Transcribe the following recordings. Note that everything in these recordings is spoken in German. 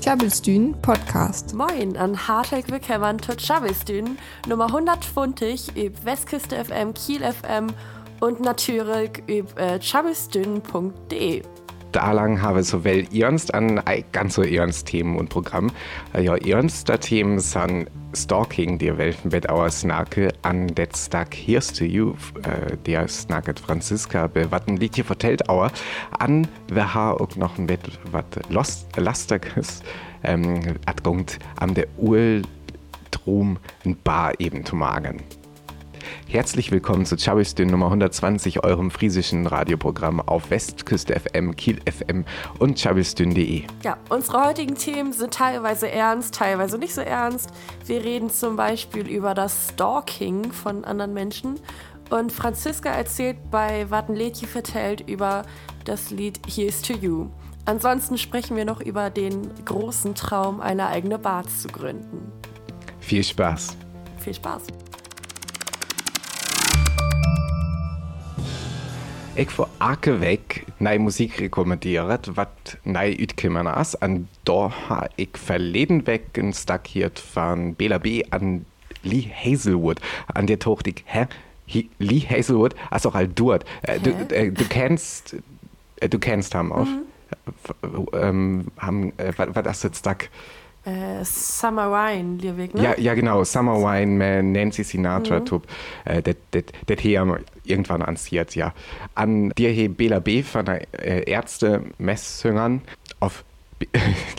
Tjabelstün Podcast. Moin an hartelijk willkommen zu Tjabelstün Nummer 120 über Westküste FM, Kiel FM und natürlich über äh, tjabelstün.de. Da lang habe so wel ernst an ganz so ernst Themen und Programm. Äh, Ja, ernster Themen sind Stalking, der welchen Bett auer Snake an det Stag Here's to You, äh, der Snaket Franziska. Be watten liegt hier vertellt auer an wer ha auch noch ein Bett wat lost lastiges ähm, atgungt am der Uhl drum ein Bar eben zu magen. Herzlich willkommen zu Chabistün Nummer 120, eurem friesischen Radioprogramm auf Westküste FM, Kiel FM und chabistün.de. Ja, unsere heutigen Themen sind teilweise ernst, teilweise nicht so ernst. Wir reden zum Beispiel über das Stalking von anderen Menschen. Und Franziska erzählt bei Wattenlädchen vertellt über das Lied Here's to You. Ansonsten sprechen wir noch über den großen Traum, eine eigene Bar zu gründen. Viel Spaß! Viel Spaß! Ich vor Arke weg nei Musik rekommendiert, wat nei ütkimmen ass. An da ha ich verleden weg en Stack hier van Bela B an Lee Hazelwood. An der tocht ich, hä? Hi, Lee Hazelwood? Auch all dort. Äh, du, äh, du kennst, äh, du kennst ham auch. Mhm. Ähm, ham, äh, was, was das jetzt Stack? Äh, Summer Wine, Liebig, ne? Ja, ja, genau. Summer Wine mit Nancy Sinatra, mhm. äh, das das hier irgendwann ansiert, ja. An dir he Bela B von der äh, Ärzte Messhüngern auf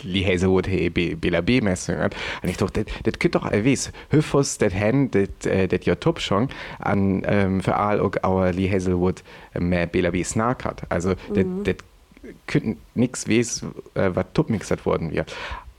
Lee Hazelwood he Be- Bela B Messhüngern. Und ich dachte, das könnte doch allweis. Hüffus, das hen, das äh, ja top schon an ähm, für all auch our Lee Hazelwood äh, mehr Bela B Snark hat. Also, das das könnte nix wes, äh, was top mixert worden wäre.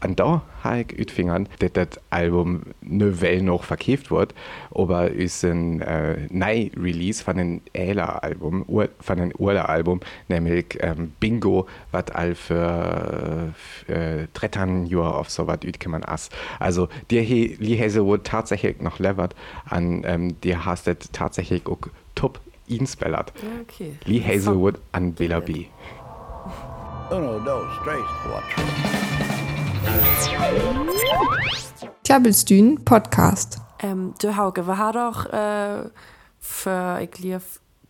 An da habe ich utfingern, dass das Album ne Well noch verkauft wird, aber ist ein äh, neu Release von einem Äler Album, Ur, von einem Urler Album, nämlich ähm, Bingo, was all für, für äh, 13 Jahre auf so was utkommen ass. Also, dir he, Lee Hazelwood tatsächlich noch levert, an ähm, dir hast das tatsächlich auch top inspellert. Ja, okay. Lee Hazelwood an Bela B. Uno, dos, tres, cuatro. Tjabelstün Podcast. Ähm, du Hauke, wir haben doch äh, für, ich glaube,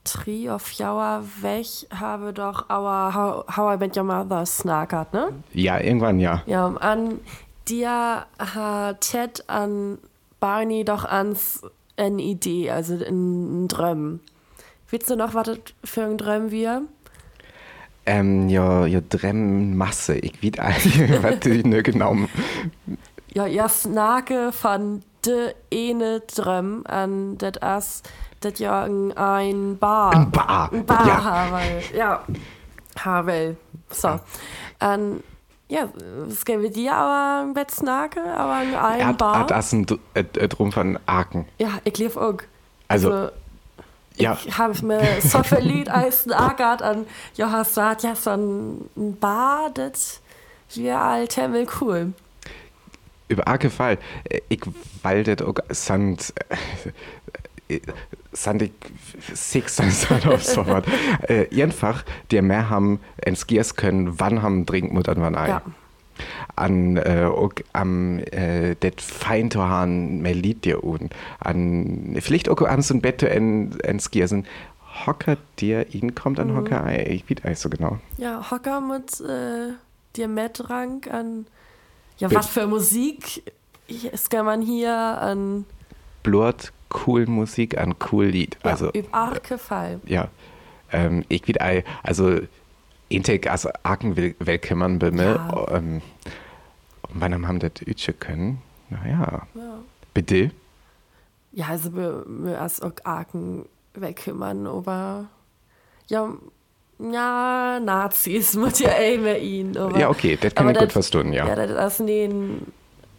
drei auf Jauer weg, habe doch our How, How I Met Your Mother snackert, ne? Ja, irgendwann ja. Ja, an dir hat Ted an Barney doch ans eine Idee, also ein Dröm. Willst du noch was für ein Dröm wir? Ähm, ja, ja, drem Masse. Ich weet eigentlich, was du ne genau. Ja, ja, Snake von de ene Dröm an das as, das ja ein Bar. Ein Bar, Ein Bar ja. Havel. Ja. Havel. So. An, ja, es gäbe dir aber ein Bett Snake, aber ein Er hat, Bar. das äh, drum von Aken. Ja, ich lief auch. Also, ja. Ich habe mir so verliebt als ein Agat an Johas sagt, ja, so ein ein Bar, das wäre alt Himmel cool. Über Aken Fall. Äh, Ich waldet auch sand. äh, Sand ich six sand auf so was. Äh, Einfach, der mehr haben entskiers können, wann haben trinken und an wann ein. Ja. An äh, am äh, det fein haben mehr Lied dir und an vielleicht auch an so ein Bett en, en skiersen Hocker dir ihn kommt an Hocker ei ich weiß nicht so genau Ja, Hocker mit äh, dir Mettrang an. Ja, Bild. was für Musik ist kann man hier an. Blurt cool Musik an cool Lied Ja, also über Arke Fall. ja ähm, ich weiß ei also Intake als Aken will welkemmern bei mir Ja. ähm, wann haben das Ütsche können naja Ja. bitte Ja, also wir, wir als auch Arken wegkümmern, aber. Ja, ja, Nazis muss ja eh mehr ihn. Aber, ja okay das kann ich gut verstehen ja Ja, das ist den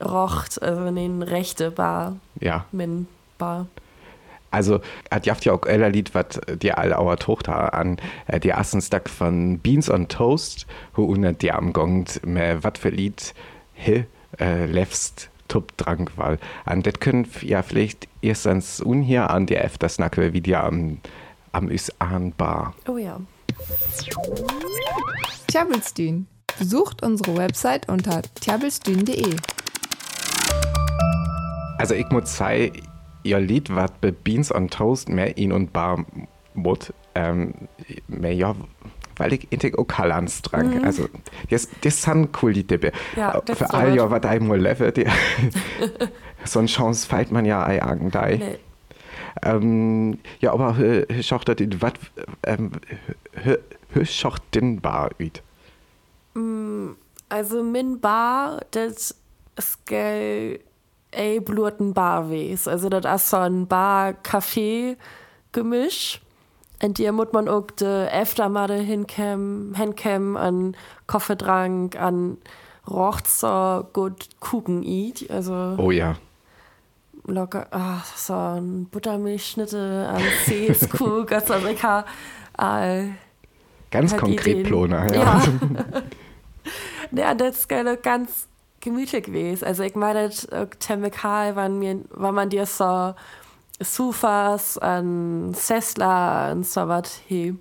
Rocht, also den rechte Bar, ja Min Bar. Also, hat jaft ja auch ein Lied, was dir alle auer Tochter an äh, die ersten Stack von Beans on Toast, wo unter dir am Gongt, was für Lied, he, äh, lefst, tup, drank, weil. An das können ja vielleicht erstens un hier an die F, das Nacke, wie dir am, am Is Bar. Oh ja. Tjabelstün Besucht unsere Website unter tjabelstühn.de. Also ich muss sagen, ihr Lied was bei Beans on Toast mehr in und bar mut. Ähm, mehr ja, weil ich intig auch Kalans trank. Also das, das sind cool die Tippe. Ja, Für all ja, was ich mal lebe, so eine Chance fällt man ja ei Augen da. Nee. Ähm, ja, aber äh, schaut das in was ähm, schaut denn bar üt. Also min Bar, das ist gell ey blurten Bar wes. Also das ist so ein Bar-Kaffee-Gemisch. Und dir muss man auch de Eftermade hinkämmen, hinkämmen an Kaffeetrank, an Rochzer, gut Kuchen eat. Also Oh ja. locker, ah, so ein Buttermilchschnitte an Käsekuchen, also ich habe äh, Ganz halt konkret Ideen. Plone, ja. Ja. ja, das ist ganz gemütlich gewesen. Also ich meine, äh, Chemical, wenn, mir, wenn man dir so Sofas, an Sessler, an so was hebt.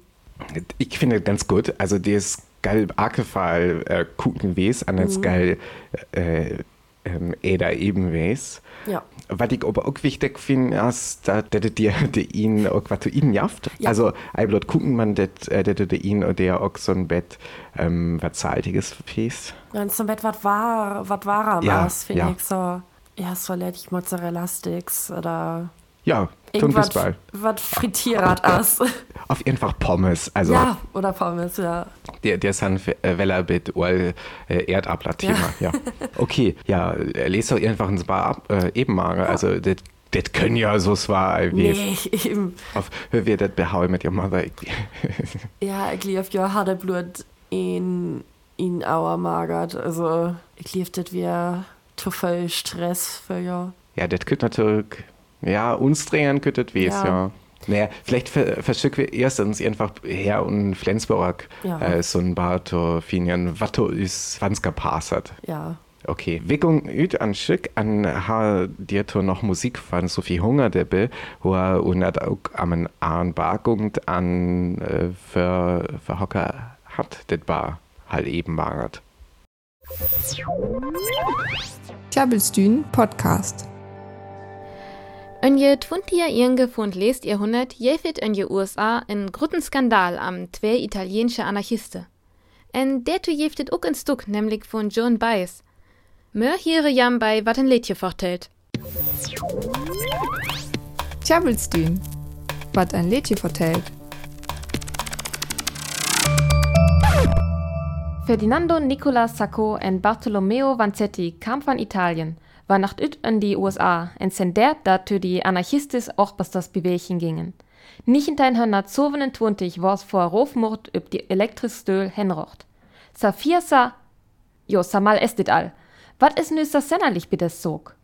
Ich finde das ganz gut. Also das geil Akefall äh, gucken wes, an das geil äh, ähm, Eder eben wes. Ja. Was ich aber auch wichtig finde, ist, dass dir ihn auch was zu ihnen jaft. Ja. Also, ich bloß gucken man, dass ihn oder der auch so ein Bett, ähm, was zahliges fest. Dann zum Bett was war, was war am Ja, finde ja. ich so. Ja, so lädt Mozzarella Sticks oder Ja, tun irgendwas, bis bald. was frittierat Ass. Auf einfach Pommes. Also, ja, oder Pommes, ja. Der, der ist ein Weller mit Oil äh, Erdabler-Thema, ja. Okay, ja, äh, lest doch einfach ein paar ab, äh, Ebenmager. Also, das das können ja so zwar, wie Nee, eben. auf wir das behauen mit your mother. Ja, ich lief ja harte Blut in, in Auer magert. Also, ich lief das wie zu viel Stress für ja. Ja, das könnte natürlich, ja, uns drehen könnte das wes, Ja. ja. Naja, vielleicht ver verschicken wir erstens einfach her und Flensburg Ja. äh, so ein paar zu finden, was ist, wann's gepasst Ja. Okay, Wickung üt an Schick an ha dir to noch Musik von Sophie Hunger debbe, wo er und hat auch am an Bargund an äh, für, für Hocker hat, das war halt eben magert. Tjabelstühn Podcast. In je 20 Pfund lest Jahrhundert jefit in je USA en großen Skandal am zwei italienische Anarchisten. En dertu jeftet ook een Stück, nämlich von John Baez. Mör hier jam bei wat ein Liedje vertellt. Tjabelstühn. Was ein Lädchen vertellt. Ferdinando Nicola Sacco en Bartolomeo Vanzetti kam von Italien, war nach üt in die USA en sen der dat für die Anarchistis auch bis das Bewegchen gingen. Nicht in 1927 war's vor Rofmord üb die elektrische Stöhl henrocht. Sa vier sa, jo sa mal estet all. Wat is nü sa sennerlich bitte sog?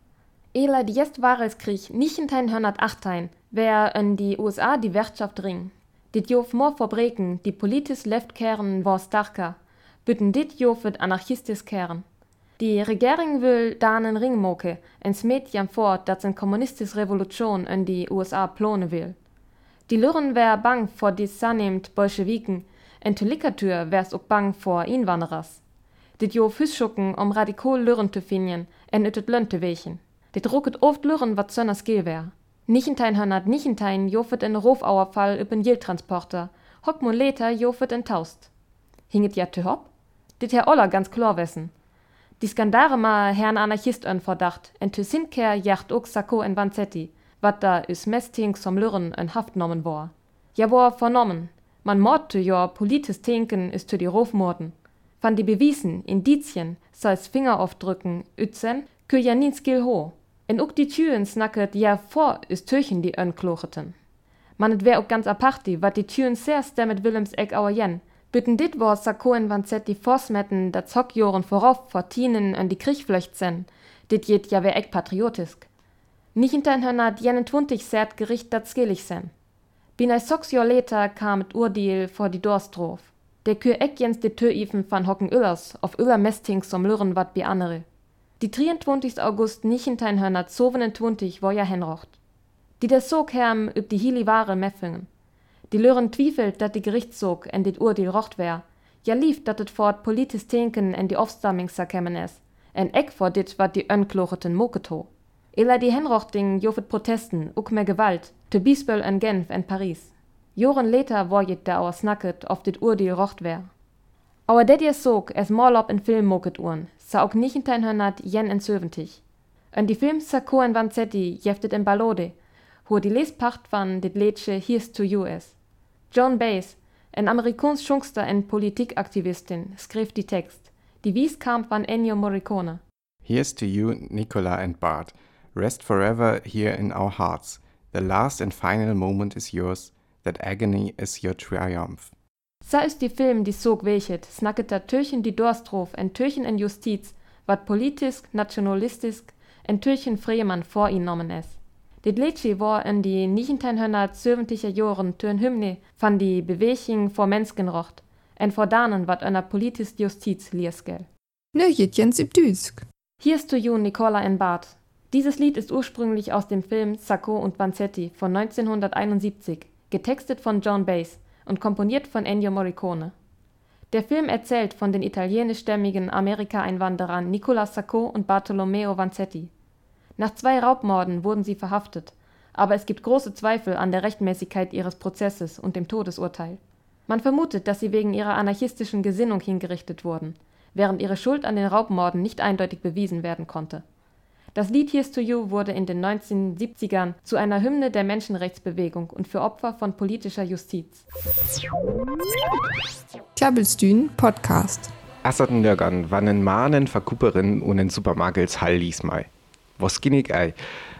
Ela die jest Wahrheitskrieg nicht in 1908 wer in die USA die Wirtschaft ring. Dit jof more Fabriken, die politisch left kehren war starker. Bütten dit jofet anarchistis kehren. Die Regierung will da einen Ring moke, ens Mädchen fort, dat en kommunistis Revolution in die USA plone will. Die Lürren wär bang vor dis sannemt Bolschewiken, en Tulikatür wär's ook bang vor Inwanderers. Dit jo Füßschucken um radikal Lürren zu finden, en ütet Lönte wechen. Dit rucket oft Lürren, wat sönners gel wär. Nichentein hannat Nichentein jofet en Rofauerfall üben Jiltransporter, hock mo later jofet en Taust. Hinget ja te hopp? Dit Herr Oller ganz klar wessen. Die Skandare ma Herrn Anarchist Verdacht, en te Sinker jacht ook Sacco en Vanzetti, wat da is Mestink som Lürren en Haft nommen war. Ja war vernommen, man mordte ja politis Tinken is zu die Rofmorden. Van die Bewiesen, Indizien, seis Fingeraufdrücken, ützen, kö ja nins ho. En ook die Türen snacket ja vor is Türchen die ön klocheten. Man et wär ook ganz aparti, wat die Türen sehr stemmet Willems Eck auer jen. Bütten dit war Sacco en Vanzetti forsmetten, dat Zockjoren vorauf vor Tienen an die Kriechflöcht sen. Dit jet ja wär eck patriotisk. Nicht in dein Hörner jenen twuntig sert Gericht dat skillig sen. Bin ei sechs Jahr later kam et Urdeal vor die Dorstrof. Der kür eck jens de Türifen van Hocken Ullers, auf Uller Mestings som Lürren wat bi andere. Die 23. August nicht in dein Hörner 27 war ja henrocht. Die der Sog herm üb die Hili Ware meffingen. Die Lürren twiefelt, dat die Gerichtssog en dit Urdeal rocht wär. Ja lief dat het voor het politisch denken en die opstamming sa kemmen is. En ek voor dit wat die unklocheten moket ho. Ela die henrochting jovet protesten, ook mehr gewalt, te Bispel en Genf en Paris. Joren later war jet da snacket of dit oordeel rocht wär. Aber det je sog es mal op en film moket uren, sa ook 1900 jen en 70. En die film sa en Vanzetti jeftet en ballode, hoe die lespacht van dit leedje Here's to You is. John Bass, en Amerikaans Schungster en Politikaktivistin, schreef die Text. Die wies kam van Ennio Morricone. Here's to you, Nicola and Bart. Rest forever here in our hearts. The last and final moment is yours. That agony is your triumph. Sa is die Film die sog welchet, snacket da Türchen die Dorstrof en Türchen en Justiz, wat politisk, nationalistisch en Türchen Freemann vor ihn nommen es. Dit Liedje war in die 1970er Jahren tön Hymne van die Beweging vor Menschenrecht en vor danen wat einer politisk Justiz liesgel. Nöjet Jens Ibdüsk. Here's to you, Nicola and Bart. Dieses Lied ist ursprünglich aus dem Film Sacco und Vanzetti von 1971, getextet von John Bass und komponiert von Ennio Morricone. Der Film erzählt von den italienischstämmigen Amerika-Einwanderern Nicola Sacco und Bartolomeo Vanzetti. Nach zwei Raubmorden wurden sie verhaftet, aber es gibt große Zweifel an der Rechtmäßigkeit ihres Prozesses und dem Todesurteil. Man vermutet, dass sie wegen ihrer anarchistischen Gesinnung hingerichtet wurden, während ihre Schuld an den Raubmorden nicht eindeutig bewiesen werden konnte. Das Lied Here's to You wurde in den 1970ern zu einer Hymne der Menschenrechtsbewegung und für Opfer von politischer Justiz. Klabbelstühn Podcast. Asserten Nörgern wannen Mahnen verkupperen und in Supermarkets Hall lies mal. Was ginnig ei?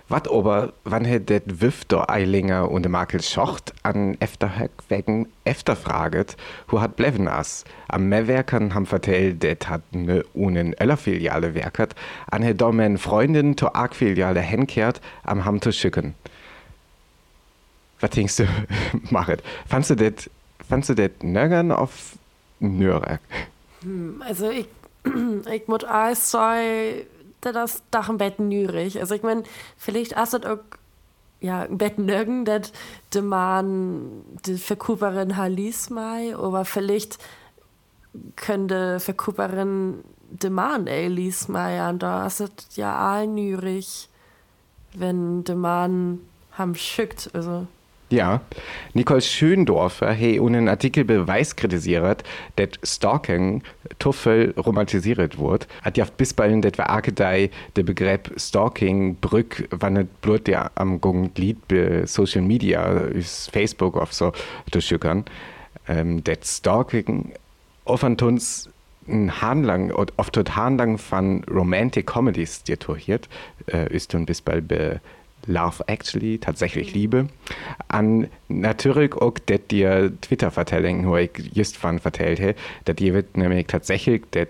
Wat ober, wann het det Wüfter Eilinger und de Makel Schocht an Efterhöck wegen Efterfraget, wo hat bleven as? Am Mehrwerkern ham vertellt, det hat ne unen Öllerfiliale werkert, an he dommen Freundin to Argfiliale henkehrt, am ham to schicken. Was denkst du, Marit? Fandst du det, fandst du det nörgern auf Nürnberg? Also ich, ich muss alles sagen, das Dach im Bett nürig. Also ich meine, vielleicht ist das auch ja, im Bett nirgend, dass der Mann die Verkuperin Halis mai, aber vielleicht könnte Verkuperin der Mann Elis mai, und da ist es ja all nürig, wenn der Mann ham schickt, also. Ja, Nicole Schöndorfer hey einen Artikel beweis kritisiert, dass Stalking tuffel romantisiert wird. Hat ja bis bald war Arkedei der Begriff Stalking brück, wann nicht blut der am Gong Lied bei Social Media, ist Facebook auf so durchschückern. Ähm, das Stalking offen uns ein Handlang, oft tot Handlang von Romantic Comedies dirtoriert, äh, ist und bis bald be Love Actually, tatsächlich Liebe, an natürlich auch das dir Twitter-Vertellung, wo ich just von vertellt habe, dass die wird nämlich tatsächlich, dass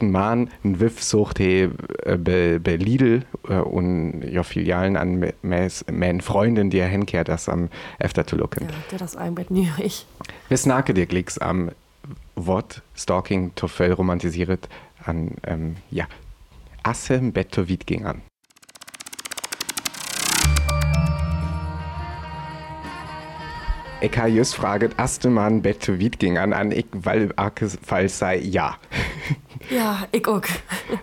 ein Mann einen Wiff sucht he, äh, bei, bei Lidl äh, und ja Filialen an meinen Freunden, die er hinkehrt, das am öfter zu lucken. Ja, der das einbett nürig. Wir snacken dir Klicks am Wort Stalking Toffel romantisiert an, ähm, ja, Asse im Bett to ging an. Ich habe just fraget, erste Mal Bett zu weit ging an, an ich, weil Fall sei ja. Ja, ich auch.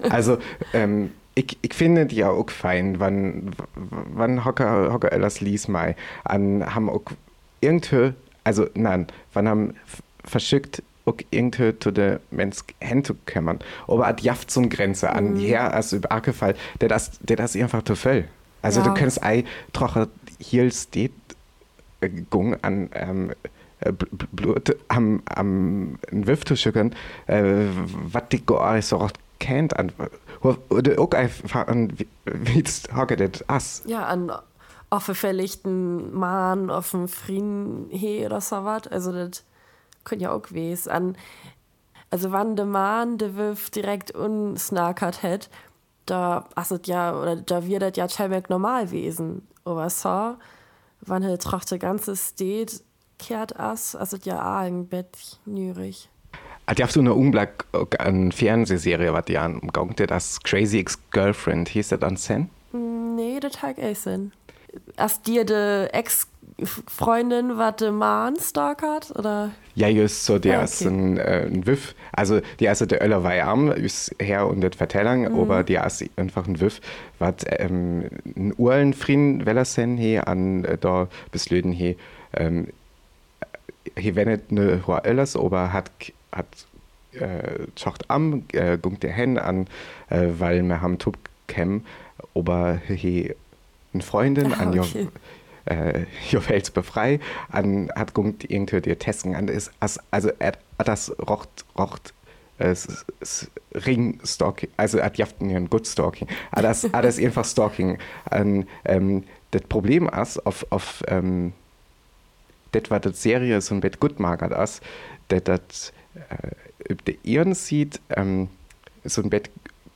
also, ähm, ich, ich finde die auch fein, wann, wann Hocker, Hocker Ellers lies mal an, haben auch irgendwie, also nein, wann haben verschickt auch irgendwie zu der Mensch hinzukommen. Aber at jaft eine Grenze an, mhm. her, also über Fall, der das, der das einfach zu voll. Also ja. du kannst ei troche hier steht Gung an ähm, Blut am, am Wiftuschicken, äh, was die Goa so kennt, an, oder auch einfach wie es das as. Ja, an offenfälligten Mann dem Frieden he oder so was. Also, das könnte ja auch gewesen. An, also, wann der Mann der Wiff direkt unsnackert hat, da, also, ja, oder da wird das ja teilweise normal gewesen. Aber so, wann er trachte ganze steht kehrt as also ja ein Bett nürig Hat ja so eine Umblick an Fernsehserie was ja umgang das Crazy Ex-Girlfriend hieß das an Sen? Nee, der Tag Essen. Erst dir de Ex Freundin, was der Mann stalkert? Oder? Ja, just so, Ja, ist okay. ein, äh, ein Wiff. Also, die erste der Öller war arm, ist her und das vertellen, Mhm. aber die ist einfach ein Wiff, was ähm, ein Urlen Frieden Wellersen he an äh, da bis Löden he, ähm, he wendet ne hohe Öllers, aber hat, hat äh, Schacht am, äh, gungt der Hen an, äh, weil wir haben Tub kem, aber he eine Freundin Ah, an jo, okay. Äh, jo Wels befrei, an hat gungt irgendwie dir testen an ist, as, also er das rocht, rocht, äh, es, es Ring Stalking, also hat jaften ja ein Good Stalking, aber das, das ist einfach Stalking. An, ähm, das Problem ist, auf, auf ähm, das war das Serie so ein Bett gut magert ist, dass das äh, ob der Ihren sieht, ähm, so ein Bett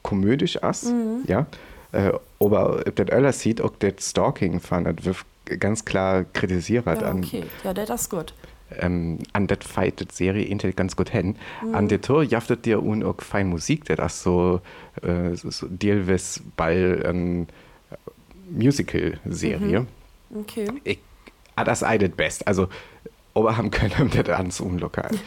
komödisch ist, ja, äh, aber ob der Öller sieht, ob das Stalking fand, das wird ganz klar kritisiert Ja, an, okay. Ja, der das ist gut. ähm, an das fight das Serie intel ganz gut hin. An der Tour jaftet dir un auch fein Musik, das ist so, äh, so, so Dealwis Ball ähm, Musical-Serie. Okay. Ich, ah, das eidet best. Also, aber haben können das ans unlocker.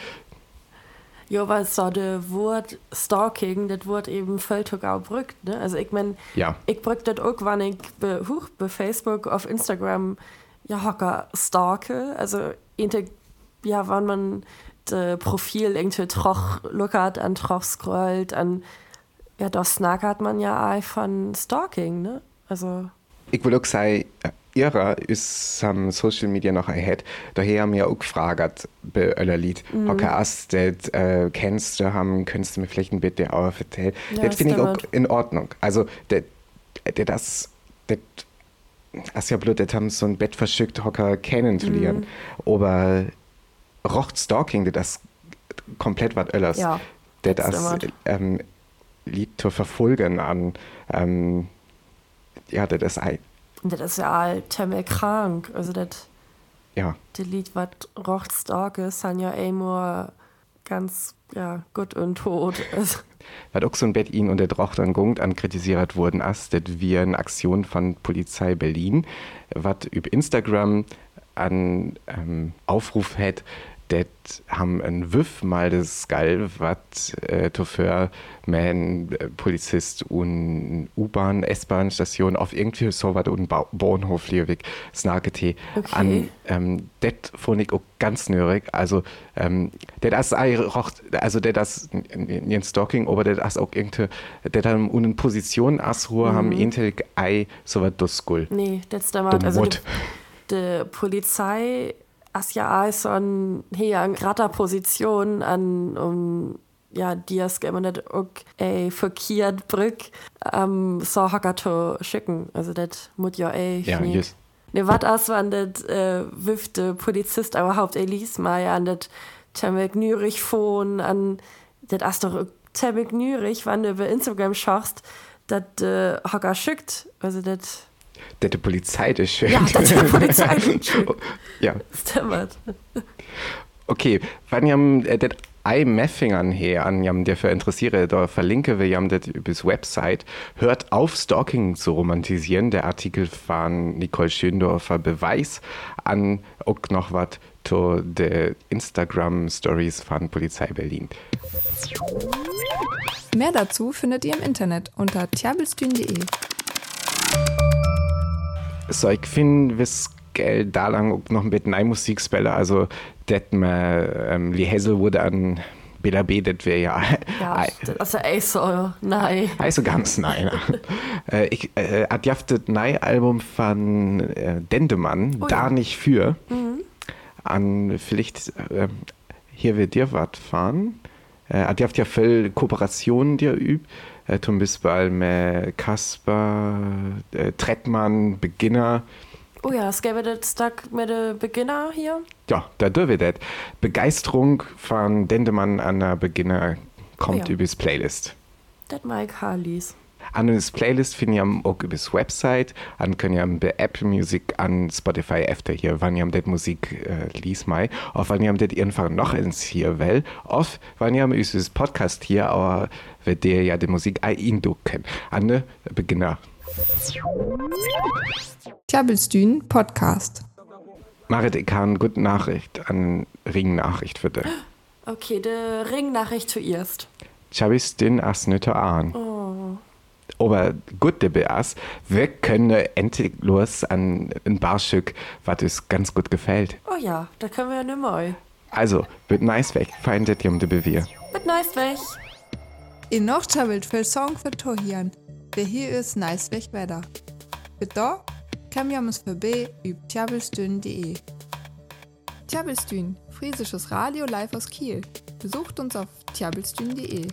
Ja, weil so das Wort Stalking, das Wort eben völlig auch brückt, ne? Also ich mein, Ja. ich brück das auch, wenn ich be, huch, bei Facebook, auf Instagram, ja, hocker stalke. Also, ja, wenn man das Profil irgendwie troch lookert, an troch scrollt, an, ja, das snackert man ja auch von Stalking, ne? Also, Ich will auch sagen, ihrer ist am Social Media noch ahead. Daher haben wir auch gefragt bei euer Lied. Mhm. Hast das äh, kennst du, haben, könntest du mir vielleicht ein bitte auch erzählen? Ja, das finde ich auch in Ordnung. Also, das, das, das ist ja blöd, das haben so ein Bett verschickt, Hocker kennenzulernen. Mhm. Aber rocht Stalking, das komplett was Öllers. Ja, Das das ähm, Lied zu verfolgen an, ähm, ja, das ist und das ist ja all temmel krank. Also, das. ja. das Lied, was rocht stark ist, sind ja immer ganz ja, gut und tot. Also, Was auch so ein Bett ihn und der Drocht an Gungt an kritisiert wurden, ist, dass wir eine Aktion von Polizei Berlin, was über Instagram an ähm, Aufruf hat, das haben ein Wiff mal das geil, was äh, dafür man äh, Polizist und U-Bahn, S-Bahn-Station auf irgendwie so was und Ba- Bahnhof Liewig snakete Okay. an ähm, das fand ich auch ganz nörig. Also, ähm, der das rocht, also der das in in Stalking, aber der das auch irgendwie, der dann eine Position Asruhe haben intel ei so was duskul. nee, das damals. Dumm Also, Mut. die, die Polizei ist ja auch so ein, hier an gratter Position an, um, ja, immer nicht auch, ey, verkehrt brück, ähm, so Hacker zu schicken. Also, das muss ja, ey, Ja, just. Ne, wat as wann das äh, wifte Polizist überhaupt Elise Meier an das Temmek Nürich phon an das as doch Temmek Nürich, wann du bei Instagram schaust, das äh, Hocker schickt. Also das Der die Polizei das schön. Ja, das die Polizei das schickt. ja. stimmt. Okay, wenn jam äh, das ei Meffingern her an jam der für interessiere, da verlinke wir jam das übers Website. Hört auf, Stalking zu romantisieren. Der Artikel von Nicole Schöndorfer Beweis an auch noch was zu den Instagram Stories von Polizei Berlin. Mehr dazu findet ihr im Internet unter tjabelstühn.de. So, ich finde, wis gell da lang auch noch ein bisschen ein Musikspelle, also det man ähm, Lee Hazelwood an Bela B, das wäre ja, Ja, echt so, nein. Also ganz nein. äh, ich äh, das neue Album von äh, Dendemann, Oh Da ja. nicht für. An vielleicht äh, hier wird dir was fahren. Äh, hat jaft ja viel Kooperationen dir übt. Äh, zum Beispiel mit Kasper, äh, Trettmann, Beginner. Oh ja, das Tag mit den Beginner hier. Ja, da dürfen wir das. Begeisterung von Dendemann an der Beginner kommt Oh ja. übers Playlist. Das Mike Harleys. An das Playlist finden ihr auch über das Website, an können ihr bei Apple Music, an Spotify öfter hier, wann ihr das Musik äh, liest mal, auf wann ihr das einfach noch ins hier will, auf wann ihr dieses Podcast hier, aber wird der ja die Musik einducken, an den Beginner. Tjabelstühn Podcast. Marit, ich habe eine gute Nachricht, eine Ringnachricht für dich. Okay, die Ringnachricht zuerst. Ich habe es den erst nicht an. Oh. Aber gut dabei ist, wir können endlich los an ein Barstück, was uns ganz gut gefällt. Oh ja, da können wir ja nicht mehr. Also, wird nice weg, feindet ihr um die Bewehr. Mit nice weg. In noch wilt viel Song für Tohian. Wer hier ist nice weg weiter. Mit da kann wir uns vorbei über tjabelstün.de. Tjabelstün, friesisches Radio live aus Kiel. Besucht uns auf tjabelstün.de.